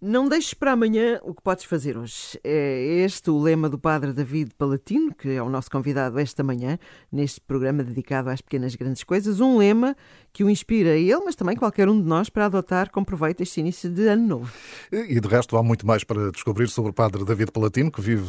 Não deixes para amanhã o que podes fazer hoje. É este o lema do Padre David Palatino, que é o nosso convidado esta manhã, neste programa dedicado às pequenas grandes coisas. Um lema que o inspira ele, mas também qualquer um de nós, para adotar com proveito este início de ano novo. E de resto há muito mais para descobrir sobre o Padre David Palatino, que vive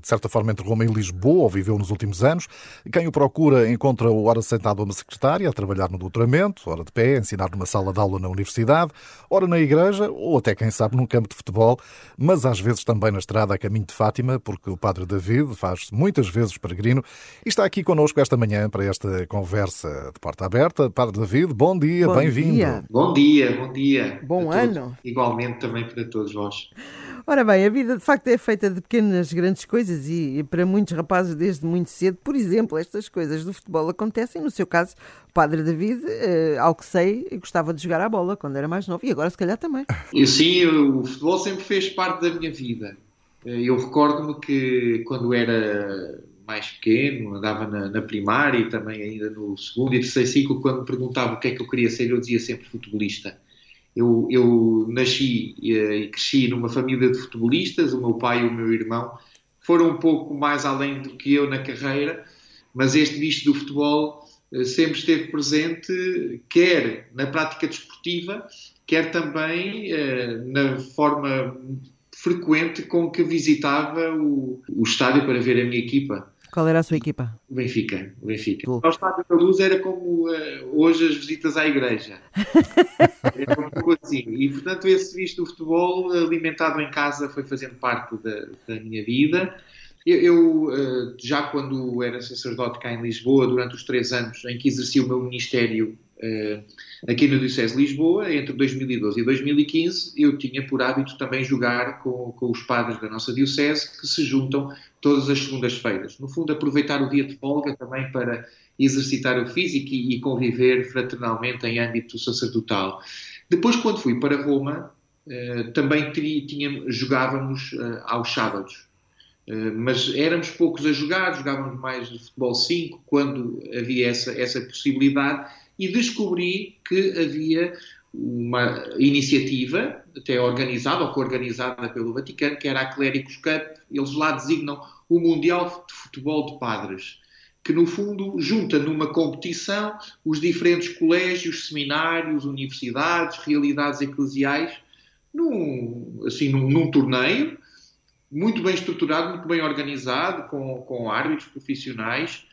de certa forma entre Roma e Lisboa, ou viveu nos últimos anos. Quem o procura encontra-o ora sentado a uma secretária, a trabalhar no doutoramento, ora de pé, a ensinar numa sala de aula na universidade, ora na igreja, ou até, quem sabe, num campo de futebol, mas às vezes também na estrada a caminho de Fátima, porque o Padre David faz muitas vezes peregrino e está aqui connosco esta manhã para esta conversa de porta aberta. Padre David, bom dia, bem-vindo. Bom dia, bom dia. Bom ano. Igualmente também para todos vós. Ora bem, a vida de facto é feita de pequenas grandes coisas e para muitos rapazes desde muito cedo, por exemplo, estas coisas do futebol acontecem. No seu caso, o padre David, eh, ao que sei, gostava de jogar a bola quando era mais novo e agora se calhar também. Sim, o futebol sempre fez parte da minha vida. Eh, eu recordo-me que quando era mais pequeno, andava na, na, primária e também ainda no segundo e terceiro ciclo, quando me perguntava o que é que eu queria ser, eu dizia sempre futebolista. Eu, eu nasci eh, e cresci numa família de futebolistas, o meu pai e o meu irmão foram um pouco mais além do que eu na carreira, mas este bicho do futebol sempre esteve presente, quer na prática desportiva, quer também eh, na forma frequente com que visitava o, o estádio para ver a minha equipa. Qual era a sua equipa? O Benfica. O Benfica. O Estádio da Luz era como uh, hoje as visitas à igreja. era um pouco assim. E, portanto, esse visto do futebol alimentado em casa foi fazendo parte da, da minha vida. Eu, eu uh, já quando era sacerdote cá em Lisboa, durante os três anos em que exerci o meu ministério uh, aqui no Diocese de Lisboa, entre 2012 e 2015, eu tinha por hábito também jogar com, com os padres da nossa Diocese, que se juntam todas as segundas-feiras. No fundo, aproveitar o dia de folga também para exercitar o físico e, e conviver fraternalmente em âmbito sacerdotal. Depois, quando fui para Roma, eh, também tinha, jogávamos eh, aos sábados. Eh, mas éramos poucos a jogar, jogávamos mais de futebol 5 quando havia essa, essa possibilidade e descobri que havia uma iniciativa, até organizada ou coorganizada pelo Vaticano, que era a Clérigos Cup. Eles lá designam o Mundial de Futebol de Padres, que no fundo junta numa competição os diferentes colégios, seminários, universidades, realidades eclesiais, num, assim, num, num torneio muito bem estruturado, muito bem organizado, com, com árbitros profissionais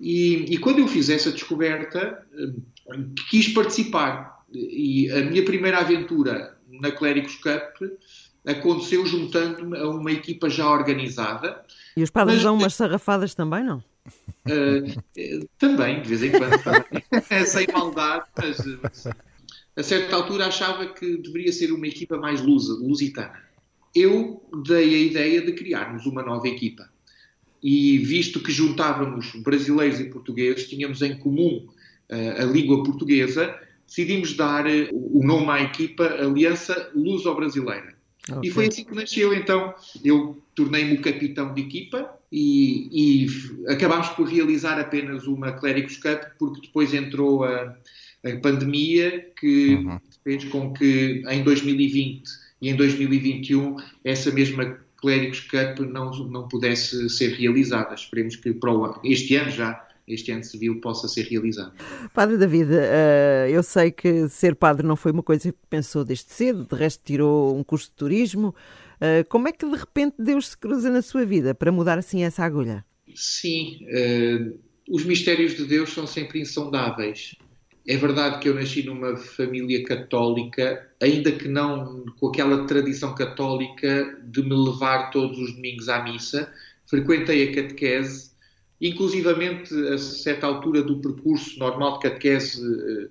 e, e, quando eu fiz essa descoberta, eh, quis participar. E a minha primeira aventura na Clérigos Cup aconteceu juntando-me a uma equipa já organizada. E os padres mas, dão umas sarrafadas também, não? Uh, também, de vez em quando, sem maldade, mas, mas, a certa altura achava que deveria ser uma equipa mais lusa, lusitana. Eu dei a ideia de criarmos uma nova equipa e visto que juntávamos brasileiros e portugueses, tínhamos em comum uh, a língua portuguesa, decidimos dar uh, o nome à equipa Aliança Luso-Brasileira. Okay. E foi assim que nasceu. Então, eu tornei-me o capitão de equipa e, e acabámos por realizar apenas uma Clérigos Cup, porque depois entrou a, a pandemia que uhum. fez com que em 2020 e em 2021 essa mesma Clérigos Cup não, não pudesse ser realizada. Esperemos que para o, este ano já este ano civil possa ser realizado. Padre David, eh, eu sei que ser padre não foi uma coisa que pensou desde cedo, de resto tirou um curso de turismo. Eh, como é que de repente Deus se cruza na sua vida para mudar assim essa agulha? Sim, eh, os mistérios de Deus são sempre insondáveis. É verdade que eu nasci numa família católica, ainda que não com aquela tradição católica de me levar todos os domingos à missa. Frequentei a catequese, inclusivamente a certa altura do percurso normal de catequese, eh,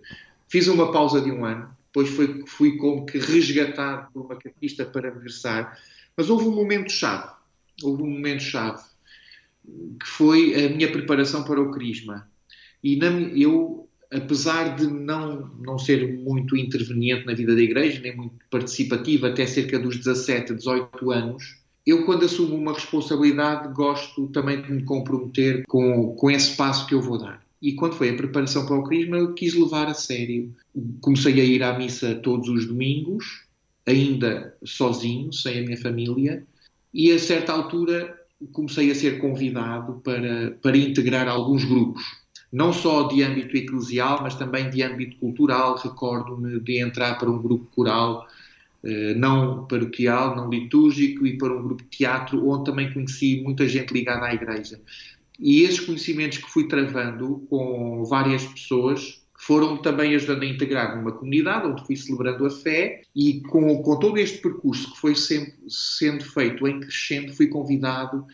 fiz uma pausa de um ano. Depois fui, fui como que resgatado por uma catequista para regressar. Mas houve um momento-chave. Houve um momento-chave que foi a minha preparação para o Crisma. E na, eu apesar de não, não ser muito interveniente na vida da igreja, nem muito participativa, até cerca dos 17, 18 anos, eu, quando assumo uma responsabilidade, gosto também de me comprometer com, com esse passo que eu vou dar. E quando foi a preparação para o Crisma, eu quis levar a sério. Comecei a ir à missa todos os domingos, ainda sozinho, sem a minha família, e a certa altura comecei a ser convidado para, para integrar alguns grupos, não só de âmbito eclesial, mas também de âmbito cultural. Recordo-me de entrar para um grupo coral eh, não paroquial, não litúrgico e para um grupo de teatro, onde também conheci muita gente ligada à igreja. E esses conhecimentos que fui travando com várias pessoas foram também ajudando a integrar numa comunidade onde fui celebrando a fé e com, com todo este percurso que foi sempre sendo feito em crescendo, fui convidado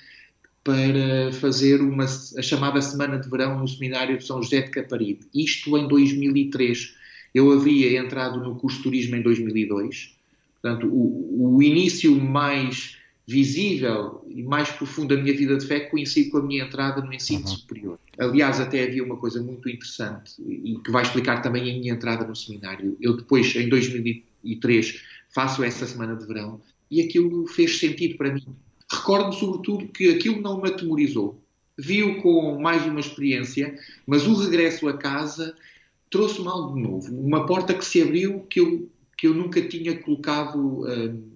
para fazer uma, a chamada Semana de Verão no Seminário de São José de Caparibe. Isto em 2003. Eu havia entrado no curso de turismo em 2002. Portanto, o, o início mais visível e mais profundo da minha vida de fé coincide com a minha entrada no ensino uhum. superior. Aliás, até havia uma coisa muito interessante e que vai explicar também a minha entrada no seminário. Eu depois, em 2003, faço essa semana de verão e aquilo fez sentido para mim. Recordo-me, sobretudo, que aquilo não me atemorizou. Vi-o com mais uma experiência, mas o regresso a casa trouxe-me algo de novo. Uma porta que se abriu que eu, que eu nunca tinha colocado. Hum,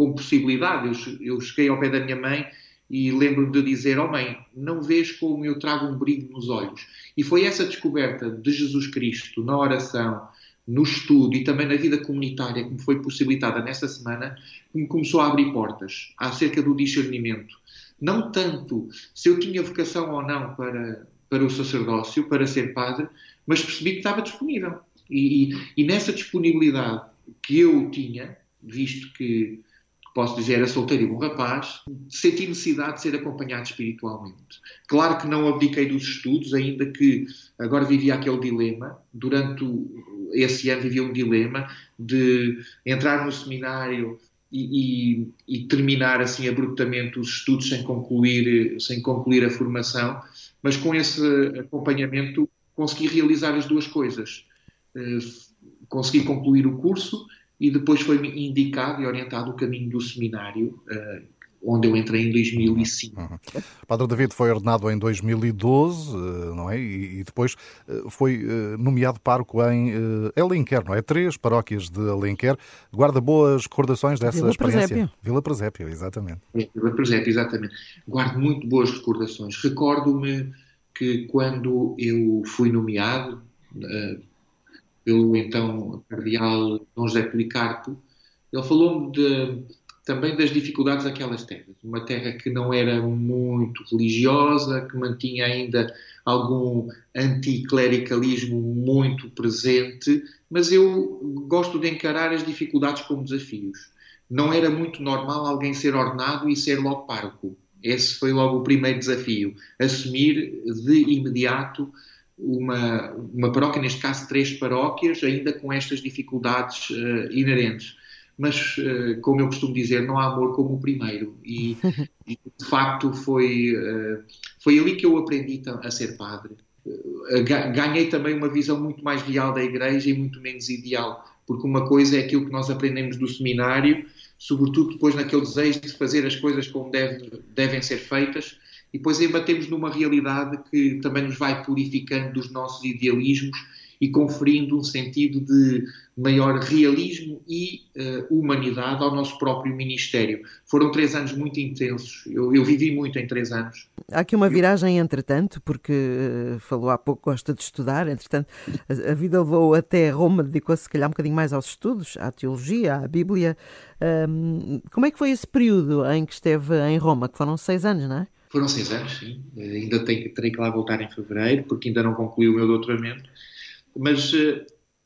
como possibilidade. Eu, eu cheguei ao pé da minha mãe e lembro-me de dizer: Oh mãe, não vês como eu trago um brilho nos olhos? E foi essa descoberta de Jesus Cristo na oração, no estudo e também na vida comunitária que me foi possibilitada nesta semana me começou a abrir portas acerca do discernimento. Não tanto se eu tinha vocação ou não para, para o sacerdócio, para ser padre, mas percebi que estava disponível. E, e, e nessa disponibilidade que eu tinha, visto que posso dizer, era solteiro e bom rapaz, senti necessidade de ser acompanhado espiritualmente. Claro que não abdiquei dos estudos, ainda que agora vivia aquele dilema, durante esse ano vivia um dilema de entrar no seminário e, e, e, terminar assim abruptamente os estudos sem concluir, sem concluir a formação, mas com esse acompanhamento consegui realizar as duas coisas. Uh, consegui concluir o curso e depois foi-me indicado e orientado o caminho do seminário, uh, onde eu entrei em 2005. Uhum. Padre David foi ordenado em 2012, eh, não é? E, depois eh, foi nomeado pároco em Alenquer, não é? Três paróquias de Alenquer. Guarda boas recordações dessa Vila experiência? Presépio. Vila Presépio, exatamente. É, Vila Presépio, exatamente. Guardo muito boas recordações. Recordo-me que quando eu fui nomeado, pelo então cardeal Dom José Policarpo, ele falou-me também das dificuldades daquelas terras. Uma terra que não era muito religiosa, que mantinha ainda algum anticlericalismo muito presente, mas eu gosto de encarar as dificuldades como desafios. Não era muito normal alguém ser ordenado e ser logo pároco. Esse foi logo o primeiro desafio. Assumir de imediato uma, uma paróquia, neste caso três paróquias, ainda com estas dificuldades uh, inerentes. Mas, uh, como eu costumo dizer, não há amor como o primeiro. E, e de facto, foi, uh, foi ali que eu aprendi a ser padre. ganhei também uma visão muito mais real da Igreja e muito menos ideal, porque uma coisa é aquilo que nós aprendemos do seminário, sobretudo depois naquele desejo de fazer as coisas como deve, devem ser feitas, e depois embatemos numa realidade que também nos vai purificando dos nossos idealismos e conferindo um sentido de maior realismo e uh, humanidade ao nosso próprio ministério. Foram três anos muito intensos, eu, eu vivi muito em três anos. Há aqui uma viragem, entretanto, porque uh, falou há pouco, gosta de estudar, entretanto, a, a vida levou até Roma, dedicou-se, se calhar, um bocadinho mais aos estudos, à teologia, à Bíblia. Um, como é que foi esse período em que esteve em Roma, que foram seis anos, não é? Foram seis anos, sim. Eh, ainda tenho, terei que lá voltar em fevereiro, porque ainda não concluí o meu doutoramento. Mas uh,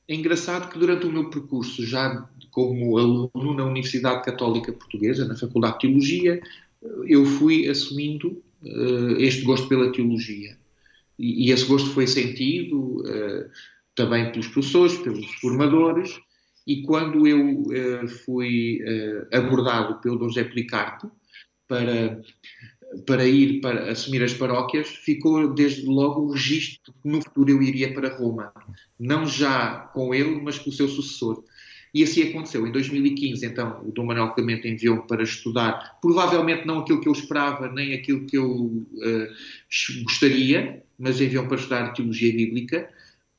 é engraçado que durante o meu percurso, já como aluno na Universidade Católica Portuguesa, na Faculdade de Teologia, eu fui assumindo uh, este gosto pela teologia. E, e, esse gosto foi sentido uh, também pelos professores, pelos formadores, e quando eu fui abordado pelo Dom José Policarpo para para ir para assumir as paróquias, ficou desde logo o registro que no futuro eu iria para Roma. Não já com ele, mas com o seu sucessor. E assim aconteceu. Em 2015, então, o Dom Manuel Clemente enviou-me para estudar, provavelmente não aquilo que eu esperava, nem aquilo que eu uh, gostaria, mas enviou-me para estudar Teologia Bíblica,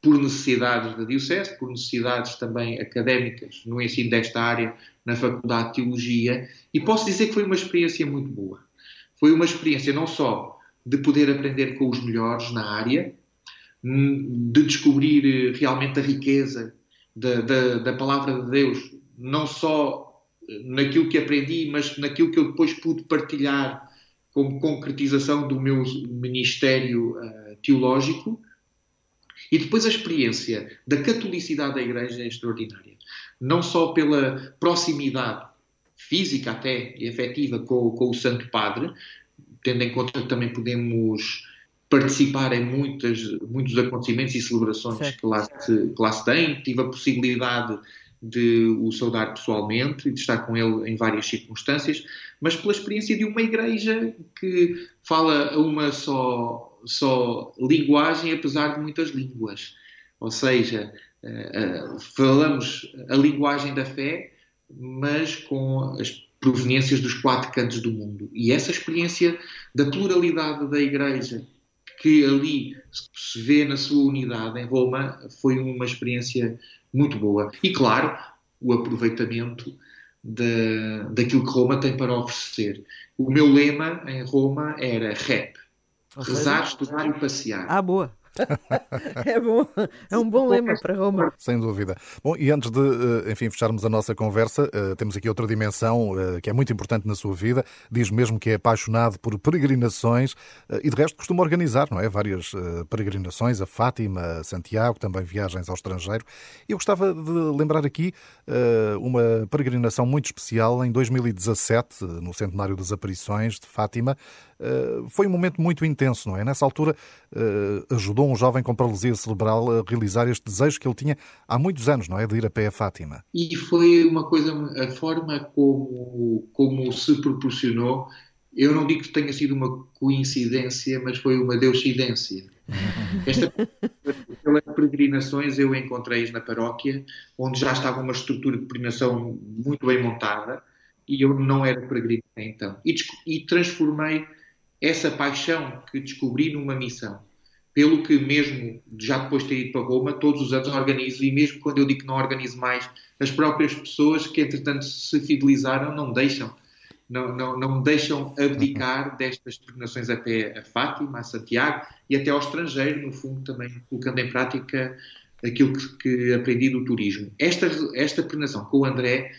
por necessidades da Diocese, por necessidades também académicas no ensino desta área na Faculdade de Teologia, e posso dizer que foi uma experiência muito boa. Foi uma experiência não só de poder aprender com os melhores na área, hum, de descobrir eh, realmente a riqueza da, da, da palavra de Deus, não só eh, naquilo que aprendi, mas naquilo que eu depois pude partilhar como concretização do meu ministério uh, teológico, e depois a experiência da catolicidade da Igreja é extraordinária. Não só pela proximidade física até e afetiva com, com o Santo Padre, tendo em conta que também podemos participar em muitas, muitos acontecimentos e celebrações que lá, se, que lá se tem. Tive a possibilidade de o saudar pessoalmente e de estar com ele em várias circunstâncias, mas pela experiência de uma igreja que fala uma só, só linguagem, apesar de muitas línguas. Ou seja, uh, uh, falamos a linguagem da fé, mas com as proveniências dos quatro cantos do mundo. E essa experiência da pluralidade da igreja, que ali se vê na sua unidade em Roma, foi uma experiência muito boa. E claro, o aproveitamento de, daquilo que Roma tem para oferecer. O meu lema em Roma era rap. Rezar, estudar e passear. Ah, boa. é bom, é um bom lema para Roma. Sem dúvida. Bom, e antes de, eh, enfim, fecharmos a nossa conversa, eh, temos aqui outra dimensão eh, que é muito importante na sua vida. Diz mesmo que é apaixonado por peregrinações e de resto costuma organizar, não é? Várias peregrinações a Fátima, a Santiago, também viagens ao estrangeiro. Eu gostava de lembrar aqui uma peregrinação muito especial em 2017, no centenário das aparições de Fátima. Foi um momento muito intenso, não é? Nessa altura ajudou ajudou um jovem com paralisia cerebral a realizar este desejo que ele tinha há muitos anos, não é? De ir a pé a Fátima. E foi uma coisa, a forma como, como se proporcionou, eu não digo que tenha sido uma coincidência, mas foi uma deusidência. Esta, pelas peregrinações eu encontrei na paróquia, onde já estava uma estrutura de peregrinação muito bem montada, e eu não era peregrino então. E, e transformei essa paixão que descobri numa missão pelo que mesmo já depois de ter ido para Roma, todos os anos organizo, e mesmo quando eu digo que não organizo mais, as próprias pessoas que entretanto se fidelizaram não deixam, não, não, não deixam abdicar uhum. destas peregrinações até a Fátima, a Santiago e até ao estrangeiro, no fundo também colocando em prática aquilo que, que aprendi do turismo. Esta, esta peregrinação com o André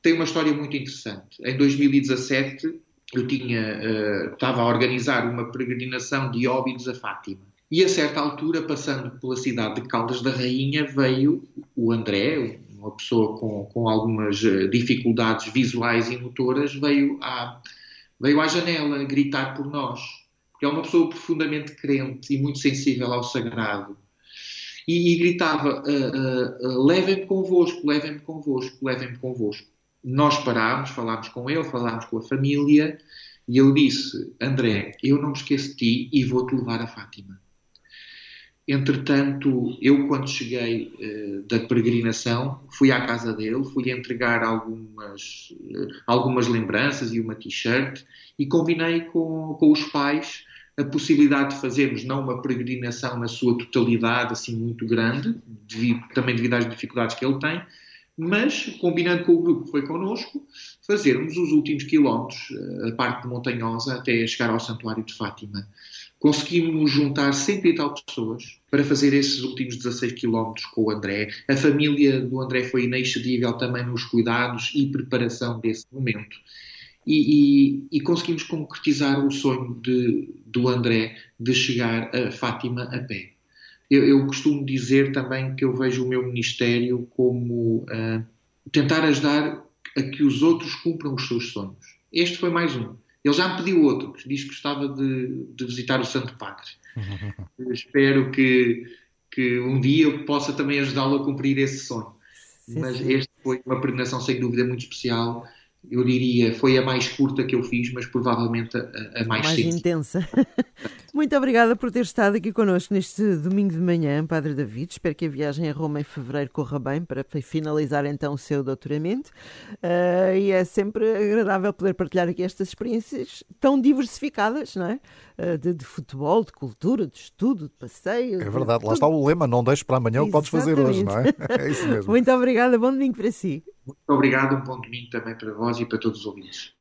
tem uma história muito interessante. Em 2017 eu tinha, uh, estava a organizar uma peregrinação de Óbidos a Fátima e a certa altura, passando pela cidade de Caldas da Rainha, veio o André, uma pessoa com, com algumas eh, dificuldades visuais e motoras, veio à, veio à janela gritar por nós. Porque é uma pessoa profundamente crente e muito sensível ao sagrado. E, e gritava: uh, uh, uh, levem-me convosco, levem-me convosco, levem-me convosco. Nós parámos, falámos com ele, falámos com a família, e ele disse: André, eu não me esqueço de ti e vou-te levar a Fátima. Entretanto, eu quando cheguei uh, da peregrinação, fui à casa dele, fui entregar algumas, uh, algumas lembranças e uma t-shirt e combinei com, com os pais a possibilidade de fazermos não uma peregrinação na sua totalidade, assim muito grande, devido, também devido às dificuldades que ele tem, mas combinando com o grupo que foi connosco, fazermos os últimos quilómetros, eh, a parte montanhosa, até chegar ao Santuário de Fátima conseguimos juntar 100 e tal pessoas para fazer esses últimos 16 quilómetros com o André. A família do André foi inexcedível também nos cuidados e preparação desse momento. E, e, e conseguimos concretizar o sonho de, do André de chegar a Fátima a pé. Eu, eu, costumo dizer também que eu vejo o meu ministério como uh, tentar ajudar a que os outros cumpram os seus sonhos. Este foi mais um. Ele já me pediu outro, que diz que gostava de, de visitar o Santo Padre. espero que, que um dia eu possa também ajudá-lo a cumprir esse sonho. Sim, Mas sim. este foi uma peregrinação sem dúvida muito especial eu diria, foi a mais curta que eu fiz, mas provavelmente a, a mais, mais intensa. Muito obrigada por ter estado aqui connosco neste domingo de manhã, Padre David. Espero que a viagem a Roma em fevereiro corra bem para finalizar então o seu doutoramento. Uh, e é sempre agradável poder partilhar aqui estas experiências tão diversificadas, não é? Uh, de, de, futebol, de cultura, de estudo, de passeio. É verdade, lá está o lema: não deixes para amanhã o que podes fazer hoje, não é? É isso mesmo. Muito obrigada, bom domingo para si. Muito obrigado, um bom domingo também para vós e para todos os ouvintes.